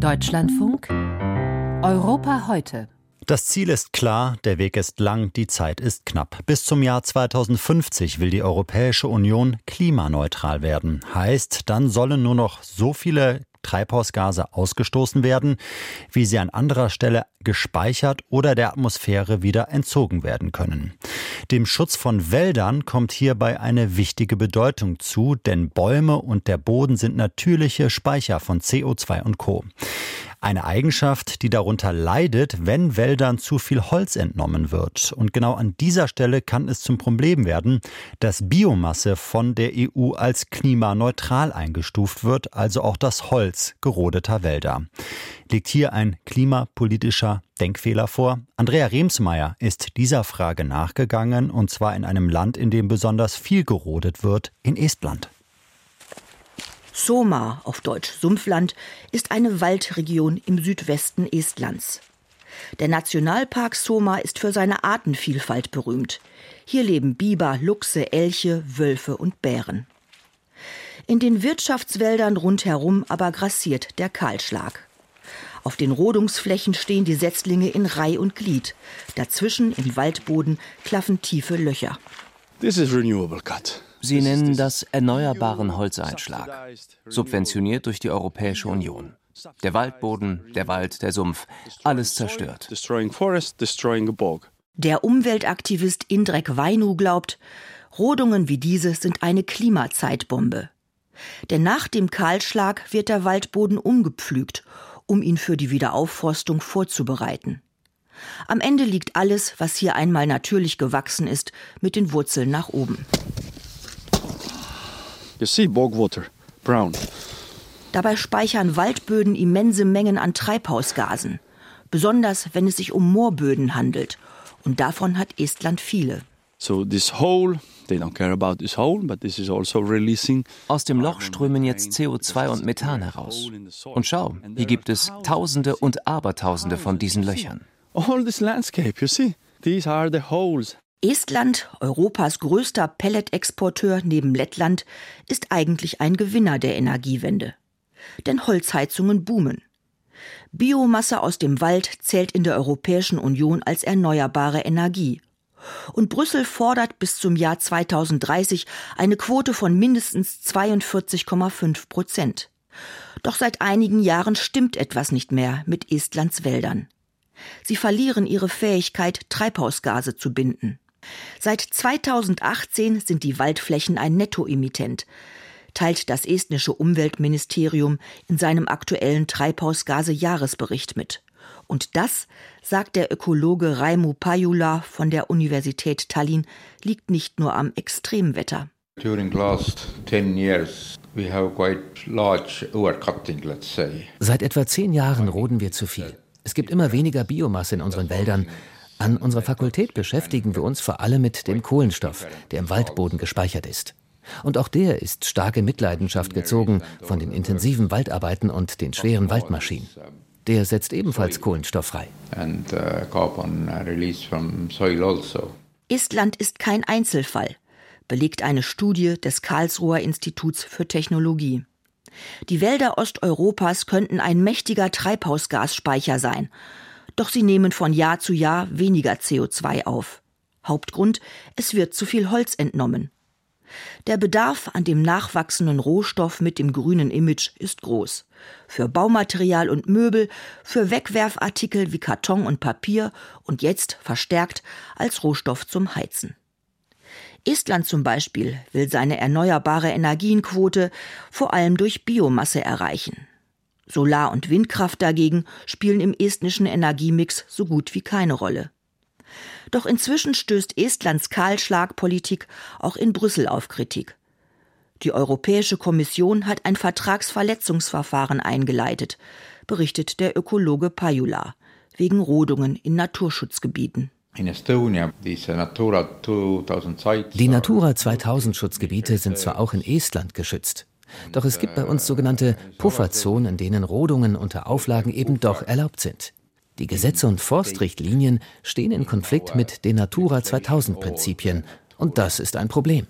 Deutschlandfunk Europa heute. Das Ziel ist klar, der Weg ist lang, die Zeit ist knapp. Bis zum Jahr 2050 will die Europäische Union klimaneutral werden. Heißt, dann sollen nur noch so viele Treibhausgase ausgestoßen werden, wie sie an anderer Stelle gespeichert oder der Atmosphäre wieder entzogen werden können. Dem Schutz von Wäldern kommt hierbei eine wichtige Bedeutung zu, denn Bäume und der Boden sind natürliche Speicher von CO2 und Co. Eine Eigenschaft, die darunter leidet, wenn Wäldern zu viel Holz entnommen wird. Und genau an dieser Stelle kann es zum Problem werden, dass Biomasse von der EU als klimaneutral eingestuft wird, also auch das Holz gerodeter Wälder. Liegt hier ein klimapolitischer Denkfehler vor? Andrea Remsmeier ist dieser Frage nachgegangen, und zwar in einem Land, in dem besonders viel gerodet wird, in Estland. Soma, auf Deutsch Sumpfland, ist eine Waldregion im Südwesten Estlands. Der Nationalpark Soma ist für seine Artenvielfalt berühmt. Hier leben Biber, Luchse, Elche, Wölfe und Bären. In den Wirtschaftswäldern rundherum aber grassiert der Kahlschlag. Auf den Rodungsflächen stehen die Setzlinge in Reih und Glied. Dazwischen im Waldboden klaffen tiefe Löcher. This is renewable cut. Sie nennen das erneuerbaren Holzeinschlag, subventioniert durch die Europäische Union. Der Waldboden, der Wald, der Sumpf, alles zerstört. Der Umweltaktivist Indrek Weinu glaubt, Rodungen wie diese sind eine Klimazeitbombe. Denn nach dem Kahlschlag wird der Waldboden umgepflügt, um ihn für die Wiederaufforstung vorzubereiten. Am Ende liegt alles, was hier einmal natürlich gewachsen ist, mit den Wurzeln nach oben. You see bog water, brown. Dabei speichern Waldböden immense Mengen an Treibhausgasen, besonders wenn es sich um Moorböden handelt. Und davon hat Estland viele. So this hole, they don't care about this hole, but this is also releasing. Aus dem Loch strömen jetzt CO2 und Methan heraus. Und schau, hier gibt es Tausende und Abertausende von diesen Löchern. All this landscape, you see, these are the holes. Estland, Europas größter Pelletexporteur neben Lettland, ist eigentlich ein Gewinner der Energiewende. Denn Holzheizungen boomen. Biomasse aus dem Wald zählt in der Europäischen Union als erneuerbare Energie. Und Brüssel fordert bis zum Jahr 2030 eine Quote von mindestens 42,5 Prozent. Doch seit einigen Jahren stimmt etwas nicht mehr mit Estlands Wäldern. Sie verlieren ihre Fähigkeit, Treibhausgase zu binden. Seit 2018 sind die Waldflächen ein Nettoemittent, teilt das estnische Umweltministerium in seinem aktuellen Treibhausgase-Jahresbericht mit. Und das, sagt der Ökologe Raimu Pajula von der Universität Tallinn, liegt nicht nur am Extremwetter. Seit etwa zehn Jahren roden wir zu viel. Es gibt immer weniger Biomasse in unseren Wäldern an unserer Fakultät beschäftigen wir uns vor allem mit dem Kohlenstoff, der im Waldboden gespeichert ist. Und auch der ist stark in Mitleidenschaft gezogen von den intensiven Waldarbeiten und den schweren Waldmaschinen. Der setzt ebenfalls Kohlenstoff frei. Estland ist kein Einzelfall, belegt eine Studie des Karlsruher Instituts für Technologie. Die Wälder Osteuropas könnten ein mächtiger Treibhausgasspeicher sein doch sie nehmen von Jahr zu Jahr weniger CO2 auf. Hauptgrund, es wird zu viel Holz entnommen. Der Bedarf an dem nachwachsenden Rohstoff mit dem grünen Image ist groß. Für Baumaterial und Möbel, für Wegwerfartikel wie Karton und Papier und jetzt verstärkt als Rohstoff zum Heizen. Estland zum Beispiel will seine erneuerbare Energienquote vor allem durch Biomasse erreichen. Solar- und Windkraft dagegen spielen im estnischen Energiemix so gut wie keine Rolle. Doch inzwischen stößt Estlands Kahlschlagpolitik auch in Brüssel auf Kritik. Die Europäische Kommission hat ein Vertragsverletzungsverfahren eingeleitet, berichtet der Ökologe Pajula, wegen Rodungen in Naturschutzgebieten. Die Natura 2000 Schutzgebiete sind zwar auch in Estland geschützt, doch es gibt bei uns sogenannte Pufferzonen, in denen Rodungen unter Auflagen eben doch erlaubt sind. Die Gesetze und Forstrichtlinien stehen in Konflikt mit den Natura 2000 Prinzipien und das ist ein Problem.